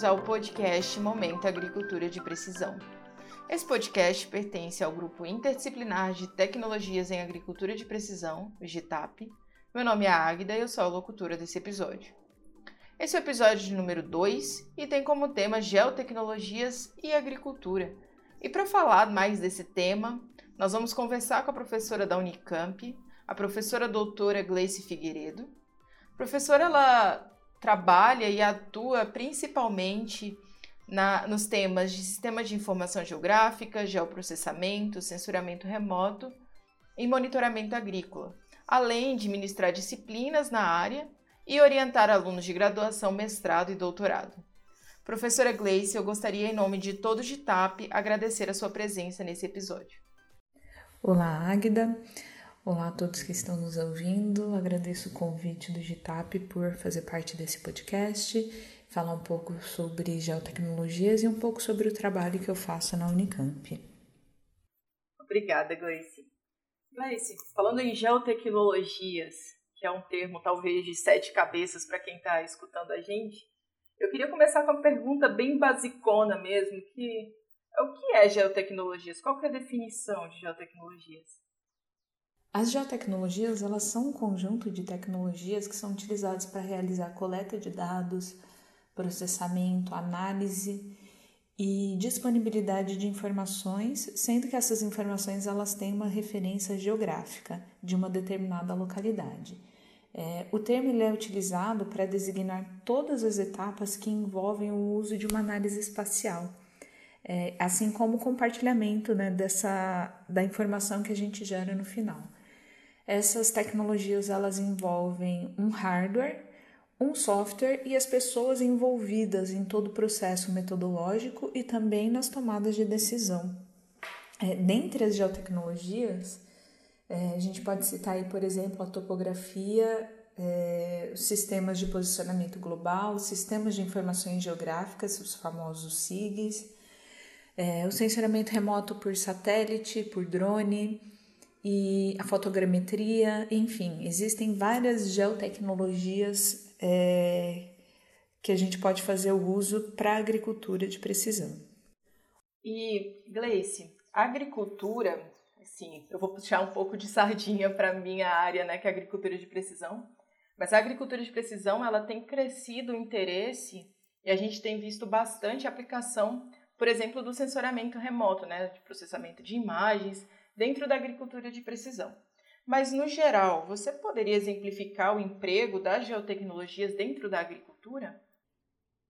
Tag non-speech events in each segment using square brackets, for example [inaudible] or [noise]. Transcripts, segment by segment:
bem-vindos ao podcast Momento Agricultura de Precisão. Esse podcast pertence ao Grupo Interdisciplinar de Tecnologias em Agricultura de Precisão, o GITAP. Meu nome é Águida e eu sou a locutora desse episódio. Esse é o episódio número 2 e tem como tema Geotecnologias e Agricultura. E para falar mais desse tema, nós vamos conversar com a professora da Unicamp, a professora doutora Gleice Figueiredo. A professora ela trabalha e atua principalmente na, nos temas de sistema de informação geográfica, geoprocessamento, censuramento remoto e monitoramento agrícola, além de ministrar disciplinas na área e orientar alunos de graduação, mestrado e doutorado. Professora Gleice, eu gostaria, em nome de todo o GITAP, agradecer a sua presença nesse episódio. Olá, Águida. Olá a todos que estão nos ouvindo. Agradeço o convite do GITAP por fazer parte desse podcast, falar um pouco sobre geotecnologias e um pouco sobre o trabalho que eu faço na Unicamp. Obrigada, Gleice. Gleice, falando em geotecnologias, que é um termo talvez de sete cabeças para quem está escutando a gente, eu queria começar com uma pergunta bem basicona mesmo, que é o que é geotecnologias? Qual é a definição de geotecnologias? As geotecnologias elas são um conjunto de tecnologias que são utilizadas para realizar coleta de dados, processamento, análise e disponibilidade de informações, sendo que essas informações elas têm uma referência geográfica de uma determinada localidade. É, o termo ele é utilizado para designar todas as etapas que envolvem o uso de uma análise espacial, é, assim como o compartilhamento né, dessa, da informação que a gente gera no final. Essas tecnologias elas envolvem um hardware, um software e as pessoas envolvidas em todo o processo metodológico e também nas tomadas de decisão. É, dentre as geotecnologias, é, a gente pode citar aí, por exemplo, a topografia, é, sistemas de posicionamento global, sistemas de informações geográficas, os famosos SIGs, é, o sensoramento remoto por satélite, por drone, e a fotogrametria, enfim, existem várias geotecnologias é, que a gente pode fazer o uso para a agricultura de precisão. E, Gleice, a agricultura, assim, eu vou puxar um pouco de sardinha para minha área, né, que é a agricultura de precisão, mas a agricultura de precisão, ela tem crescido o interesse e a gente tem visto bastante aplicação, por exemplo, do sensoramento remoto, né, de processamento de imagens, dentro da agricultura de precisão. Mas, no geral, você poderia exemplificar o emprego das geotecnologias dentro da agricultura?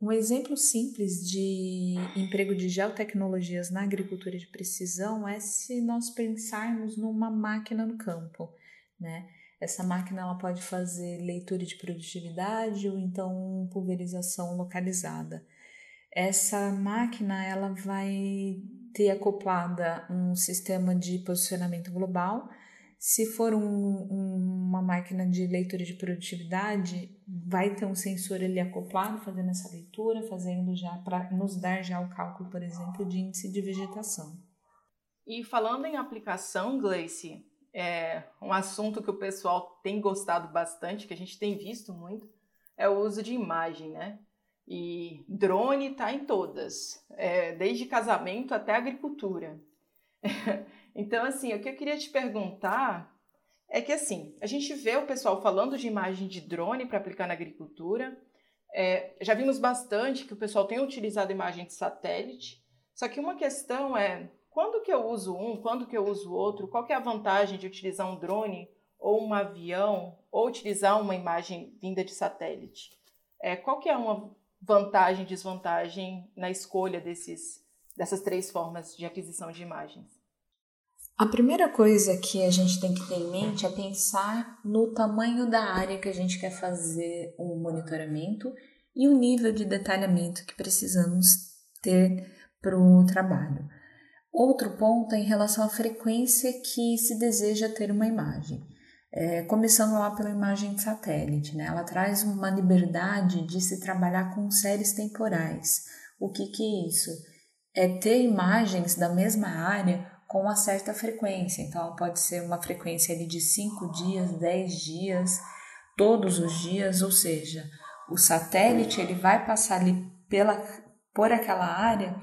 Um exemplo simples de emprego de geotecnologias na agricultura de precisão é se nós pensarmos numa máquina no campo, né? Essa máquina ela pode fazer leitura de produtividade ou então pulverização localizada. Essa máquina ela vai ter acoplada um sistema de posicionamento global. Se for um, uma máquina de leitura de produtividade, vai ter um sensor ali acoplado fazendo essa leitura, fazendo já para nos dar já o cálculo, por exemplo, de índice de vegetação. E falando em aplicação, Gleice, é um assunto que o pessoal tem gostado bastante, que a gente tem visto muito, é o uso de imagem, né? E drone está em todas, é, desde casamento até agricultura. [laughs] então, assim, o que eu queria te perguntar é que, assim, a gente vê o pessoal falando de imagem de drone para aplicar na agricultura. É, já vimos bastante que o pessoal tem utilizado imagem de satélite. Só que uma questão é quando que eu uso um, quando que eu uso outro, qual é a vantagem de utilizar um drone ou um avião ou utilizar uma imagem vinda de satélite? É, qual que é uma vantagem e desvantagem na escolha desses, dessas três formas de aquisição de imagens? A primeira coisa que a gente tem que ter em mente é pensar no tamanho da área que a gente quer fazer o monitoramento e o nível de detalhamento que precisamos ter para o trabalho. Outro ponto é em relação à frequência que se deseja ter uma imagem. É, começando lá pela imagem de satélite, né? ela traz uma liberdade de se trabalhar com séries temporais. O que, que é isso? É ter imagens da mesma área com uma certa frequência. Então, pode ser uma frequência ali de 5 dias, 10 dias, todos os dias, ou seja, o satélite ele vai passar ali pela, por aquela área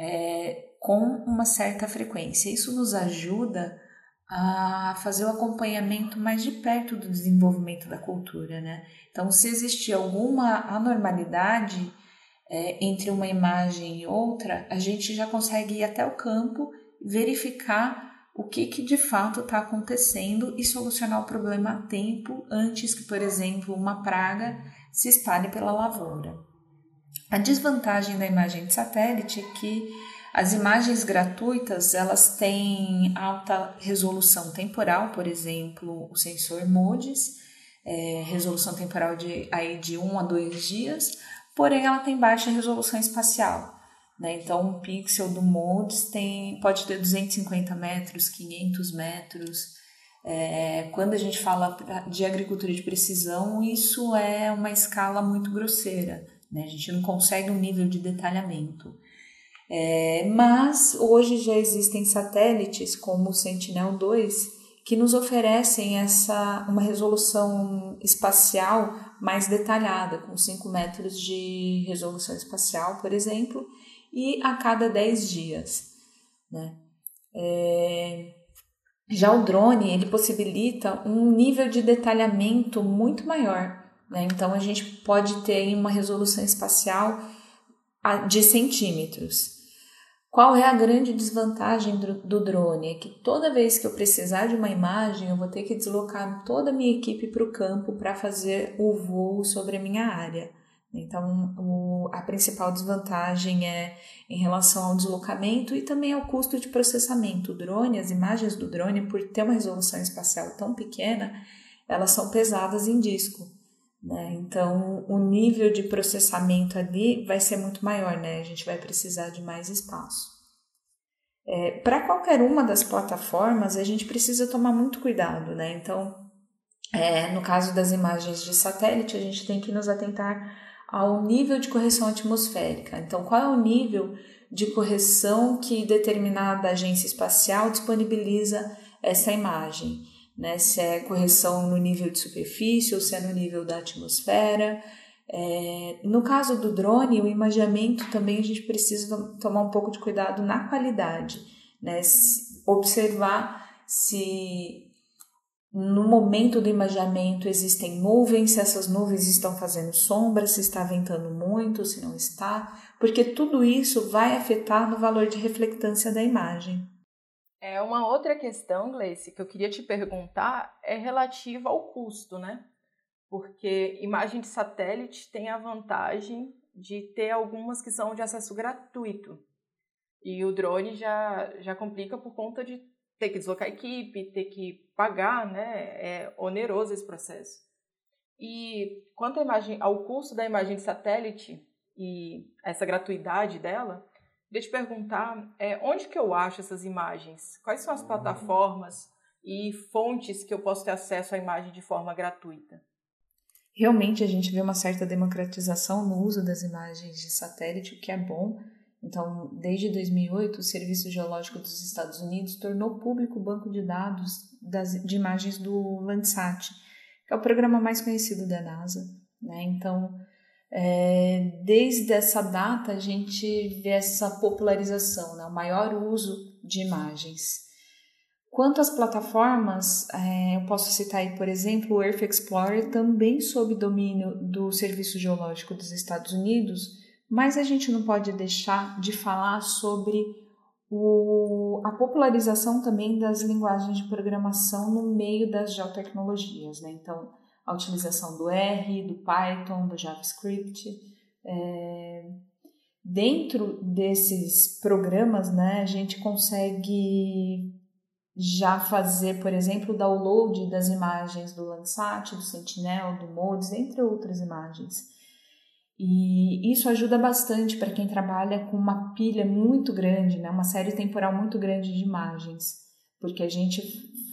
é, com uma certa frequência. Isso nos ajuda a fazer o acompanhamento mais de perto do desenvolvimento da cultura, né? Então, se existir alguma anormalidade é, entre uma imagem e outra, a gente já consegue ir até o campo, verificar o que, que de fato está acontecendo e solucionar o problema a tempo antes que, por exemplo, uma praga se espalhe pela lavoura. A desvantagem da imagem de satélite é que as imagens gratuitas, elas têm alta resolução temporal, por exemplo, o sensor MODIS, é, resolução temporal de, aí de 1 a 2 dias, porém ela tem baixa resolução espacial. Né? Então, um pixel do MODIS tem, pode ter 250 metros, 500 metros. É, quando a gente fala de agricultura de precisão, isso é uma escala muito grosseira. Né? A gente não consegue um nível de detalhamento. É, mas hoje já existem satélites como o Sentinel-2 que nos oferecem essa uma resolução espacial mais detalhada, com 5 metros de resolução espacial, por exemplo, e a cada 10 dias. Né? É, já o drone ele possibilita um nível de detalhamento muito maior. Né? Então a gente pode ter uma resolução espacial de centímetros. Qual é a grande desvantagem do, drone? É que toda vez que eu precisar de uma imagem, eu vou ter que deslocar toda a minha equipe para o campo para fazer o voo sobre a minha área. Então, o, a principal desvantagem é em relação ao deslocamento e também ao custo de processamento. O drone, as imagens do drone, por ter uma resolução espacial tão pequena, elas são pesadas em disco. Né? Então, o nível de processamento ali vai ser muito maior, né? A gente vai precisar de mais espaço. É, Para qualquer uma das plataformas, a gente precisa tomar muito cuidado, né? Então, é, no caso das imagens de satélite, a gente tem que nos atentar ao nível de correção atmosférica. Então, qual é o nível de correção que determinada agência espacial disponibiliza essa imagem? Né? Se é correção no nível de superfície ou se é no nível da atmosfera. É, no caso do drone, o imageamento também a gente precisa tomar um pouco de cuidado na qualidade, né? Se, observar se no momento do imageamento existem nuvens, se essas nuvens estão fazendo sombra, se está ventando muito, se não está, porque tudo isso vai afetar no valor de reflectância da imagem. É uma outra questão, Gleice, que eu queria te perguntar é relativa ao custo, né? Porque imagem de satélite tem a vantagem de ter algumas que são de acesso gratuito. E o drone já, já complica por conta de ter que deslocar a equipe, ter que pagar, né? É oneroso esse processo. E quanto imagem, ao custo da imagem de satélite e essa gratuidade dela, Queria te perguntar é, onde que eu acho essas imagens? Quais são as uhum. plataformas e fontes que eu posso ter acesso à imagem de forma gratuita? Realmente a gente vê uma certa democratização no uso das imagens de satélite, o que é bom. Então, desde 2008, o Serviço Geológico dos Estados Unidos tornou público o banco de dados das, de imagens do Landsat, que é o programa mais conhecido da NASA. Né? Então, é, desde essa data a gente vê essa popularização, né? o maior uso de imagens. Quanto às plataformas, é, eu posso citar aí, por exemplo, o Earth Explorer, também sob domínio do Serviço Geológico dos Estados Unidos, mas a gente não pode deixar de falar sobre o, a popularização também das linguagens de programação no meio das geotecnologias. Né? Então, a utilização do R, do Python, do JavaScript. É, dentro desses programas, né, a gente consegue já fazer, por exemplo, o download das imagens do Landsat, do Sentinel, do MODES, entre outras imagens. E isso ajuda bastante para quem trabalha com uma pilha muito grande, né, uma série temporal muito grande de imagens, porque a gente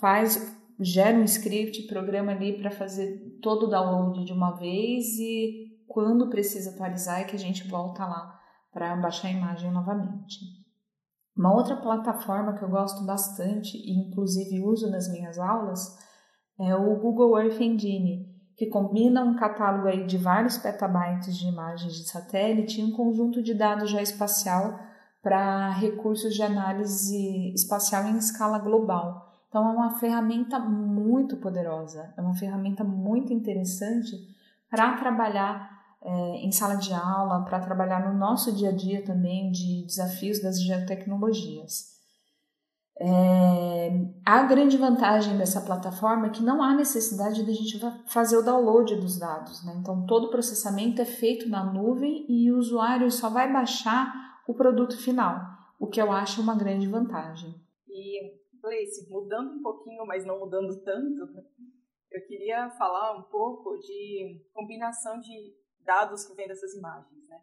faz gera um script, programa ali para fazer todo o download de uma vez e quando precisa atualizar é que a gente volta lá para baixar a imagem novamente. Uma outra plataforma que eu gosto bastante e inclusive uso nas minhas aulas é o Google Earth Engine, que combina um catálogo aí de vários petabytes de imagens de satélite e um conjunto de dados já espacial para recursos de análise espacial em escala global. Então, é uma ferramenta muito poderosa, é uma ferramenta muito interessante para trabalhar é, em sala de aula, para trabalhar no nosso dia a dia também de desafios das geotecnologias. É, a grande vantagem dessa plataforma é que não há necessidade de a gente fazer o download dos dados. Né? Então, todo o processamento é feito na nuvem e o usuário só vai baixar o produto final, o que eu acho uma grande vantagem. E, Gleice, mudando um pouquinho, mas não mudando tanto, eu queria falar um pouco de combinação de dados que vêm dessas imagens. Né?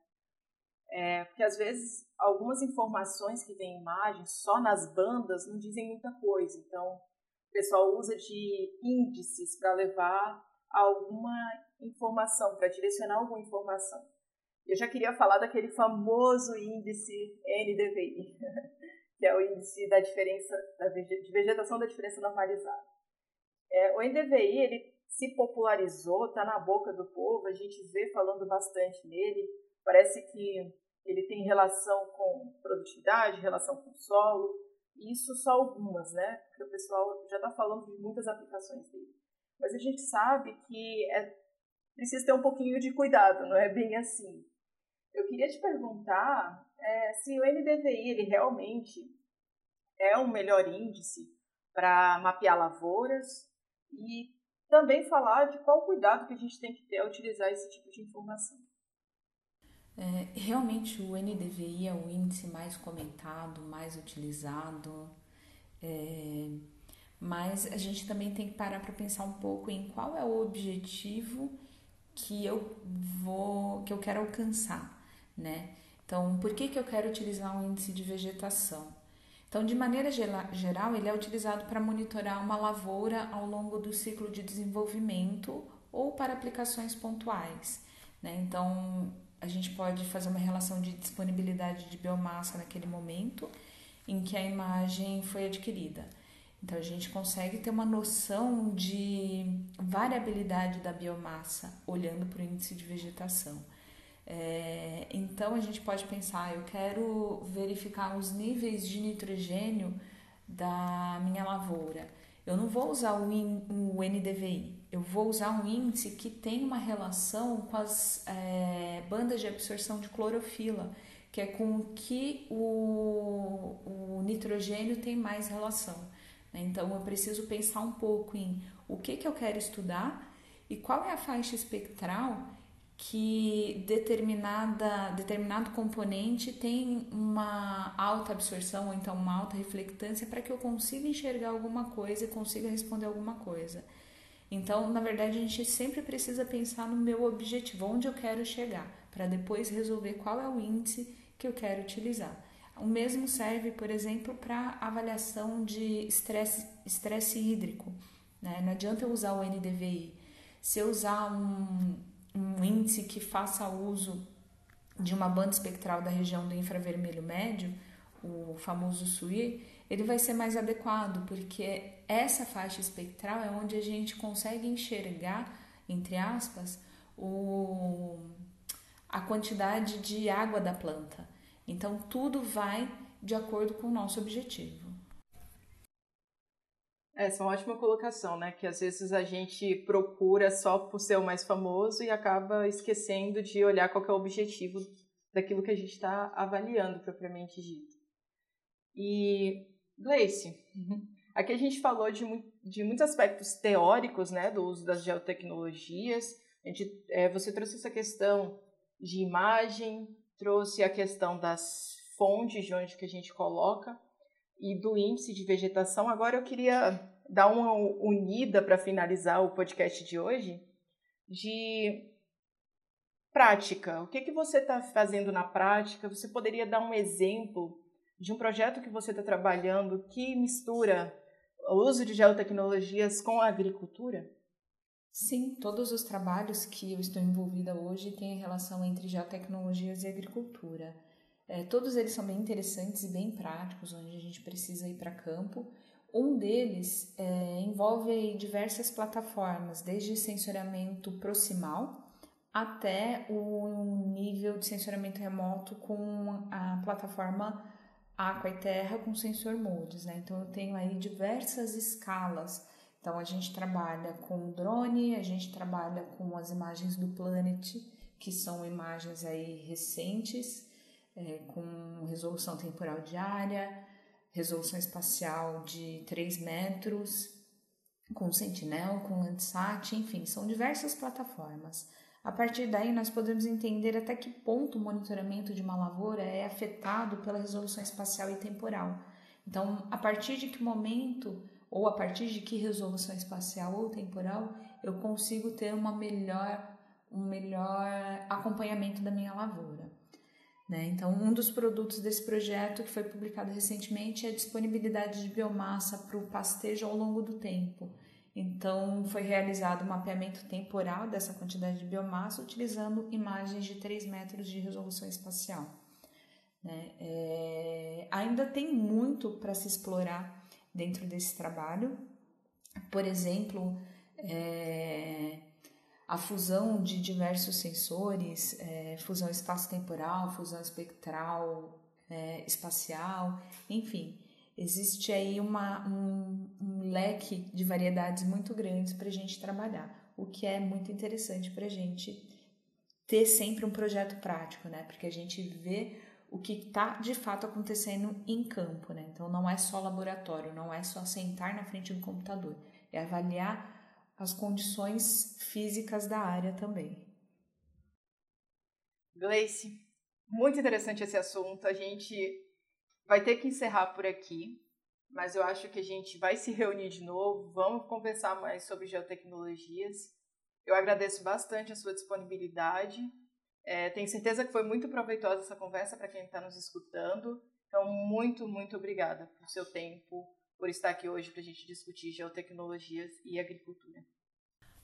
É, porque às vezes algumas informações que vêm em imagens só nas bandas não dizem muita coisa. Então, o pessoal usa de índices para levar alguma informação, para direcionar alguma informação. Eu já queria falar daquele famoso índice NDVI, [laughs] que é o índice da diferença da de vegetação da diferença normalizada. É, o NDVI ele se popularizou, está na boca do povo, a gente vê falando bastante nele. Parece que ele tem relação com produtividade, relação com solo, isso só algumas, né? Porque o pessoal já está falando de muitas aplicações dele. Mas a gente sabe que é, precisa ter um pouquinho de cuidado, não é bem assim. Eu queria te perguntar é, se o NDVI ele realmente é um melhor índice para mapear lavouras e também falar de qual cuidado que a gente tem que ter ao utilizar esse tipo de informação. É, realmente o NDVI é o índice mais comentado, mais utilizado, é, mas a gente também tem que parar para pensar um pouco em qual é o objetivo que eu vou, que eu quero alcançar, né? Então, por que, que eu quero utilizar um índice de vegetação? Então, de maneira geral, ele é utilizado para monitorar uma lavoura ao longo do ciclo de desenvolvimento ou para aplicações pontuais. Né? Então, a gente pode fazer uma relação de disponibilidade de biomassa naquele momento em que a imagem foi adquirida. Então a gente consegue ter uma noção de variabilidade da biomassa olhando para o índice de vegetação. É, então a gente pode pensar, eu quero verificar os níveis de nitrogênio da minha lavoura. Eu não vou usar o, in, o NDVI, eu vou usar um índice que tem uma relação com as é, bandas de absorção de clorofila, que é com o que o, o nitrogênio tem mais relação. Né? Então eu preciso pensar um pouco em o que, que eu quero estudar e qual é a faixa espectral que determinada, determinado componente tem uma alta absorção ou então uma alta reflectância para que eu consiga enxergar alguma coisa e consiga responder alguma coisa. Então, na verdade, a gente sempre precisa pensar no meu objetivo, onde eu quero chegar, para depois resolver qual é o índice que eu quero utilizar. O mesmo serve, por exemplo, para avaliação de estresse, hídrico. Né? Não adianta eu usar o NDVI. Se eu usar um, um índice que faça uso de uma banda espectral da região do infravermelho médio, o famoso SUI, ele vai ser mais adequado, porque essa faixa espectral é onde a gente consegue enxergar, entre aspas, o, a quantidade de água da planta. Então, tudo vai de acordo com o nosso objetivo. Essa é uma ótima colocação, né? Que às vezes a gente procura só por ser o mais famoso e acaba esquecendo de olhar qual é o objetivo daquilo que a gente está avaliando propriamente dito. E Gleice, [laughs] aqui a gente falou de, de muitos aspectos teóricos né, do uso das geotecnologias. A gente, é, você trouxe essa questão de imagem, trouxe a questão das fontes de onde que a gente coloca e do índice de vegetação. Agora eu queria dar uma unida para finalizar o podcast de hoje de prática. O que, que você está fazendo na prática? Você poderia dar um exemplo de um projeto que você está trabalhando que mistura o uso de geotecnologias com a agricultura? Sim, todos os trabalhos que eu estou envolvida hoje têm relação entre geotecnologias e agricultura. É, todos eles são bem interessantes e bem práticos, onde a gente precisa ir para campo. Um deles é, envolve diversas plataformas, desde sensoriamento proximal até o nível de sensoriamento remoto com a plataforma Aqua e Terra com sensor modes, né? Então eu tenho aí diversas escalas. Então a gente trabalha com drone, a gente trabalha com as imagens do Planet, que são imagens aí recentes, é, com resolução temporal diária, resolução espacial de 3 metros, com Sentinel, com Landsat, enfim, são diversas plataformas. A partir daí, nós podemos entender até que ponto o monitoramento de uma lavoura é afetado pela resolução espacial e temporal. Então, a partir de que momento ou a partir de que resolução espacial ou temporal eu consigo ter uma melhor, um melhor acompanhamento da minha lavoura. Né? Então, um dos produtos desse projeto que foi publicado recentemente é a disponibilidade de biomassa para o pastejo ao longo do tempo. Então, foi realizado um mapeamento temporal dessa quantidade de biomassa utilizando imagens de 3 metros de resolução espacial. Né? É, ainda tem muito para se explorar dentro desse trabalho. Por exemplo, é, a fusão de diversos sensores, é, fusão espaço-temporal, fusão espectral, é, espacial, enfim existe aí uma, um, um leque de variedades muito grandes para a gente trabalhar, o que é muito interessante para a gente ter sempre um projeto prático, né? Porque a gente vê o que está de fato acontecendo em campo, né? Então não é só laboratório, não é só sentar na frente do computador, é avaliar as condições físicas da área também. Gleice, muito interessante esse assunto. A gente vai ter que encerrar por aqui, mas eu acho que a gente vai se reunir de novo, vamos conversar mais sobre geotecnologias. Eu agradeço bastante a sua disponibilidade. É, tenho certeza que foi muito proveitosa essa conversa para quem está nos escutando. Então, muito, muito obrigada por seu tempo, por estar aqui hoje para a gente discutir geotecnologias e agricultura.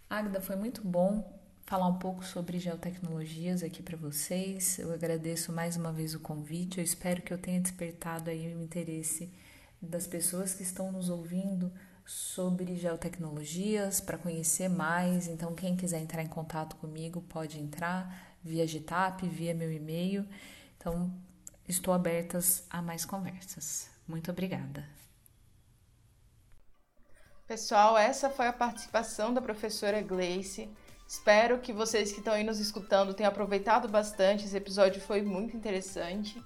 Agda, foi muito bom falar um pouco sobre geotecnologias aqui para vocês. Eu agradeço mais uma vez o convite. Eu espero que eu tenha despertado aí o interesse das pessoas que estão nos ouvindo sobre geotecnologias para conhecer mais. Então, quem quiser entrar em contato comigo pode entrar via Gitap, via meu e-mail. Então, estou abertas a mais conversas. Muito obrigada. Pessoal, essa foi a participação da professora Gleice. Espero que vocês que estão aí nos escutando tenham aproveitado bastante. Esse episódio foi muito interessante.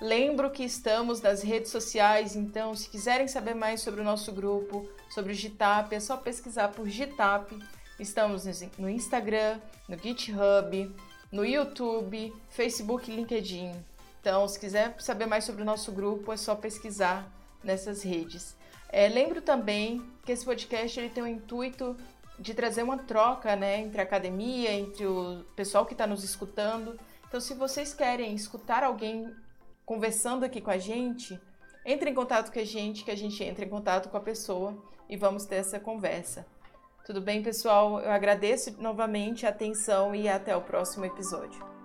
Lembro que estamos nas redes sociais, então se quiserem saber mais sobre o nosso grupo, sobre o Gitap, é só pesquisar por Gitap. Estamos no Instagram, no GitHub, no YouTube, Facebook e LinkedIn. Então, se quiser saber mais sobre o nosso grupo, é só pesquisar nessas redes. É, lembro também que esse podcast ele tem o intuito de trazer uma troca né, entre a academia, entre o pessoal que está nos escutando. Então, se vocês querem escutar alguém conversando aqui com a gente, entre em contato com a gente, que a gente entra em contato com a pessoa e vamos ter essa conversa. Tudo bem, pessoal? Eu agradeço novamente a atenção e até o próximo episódio.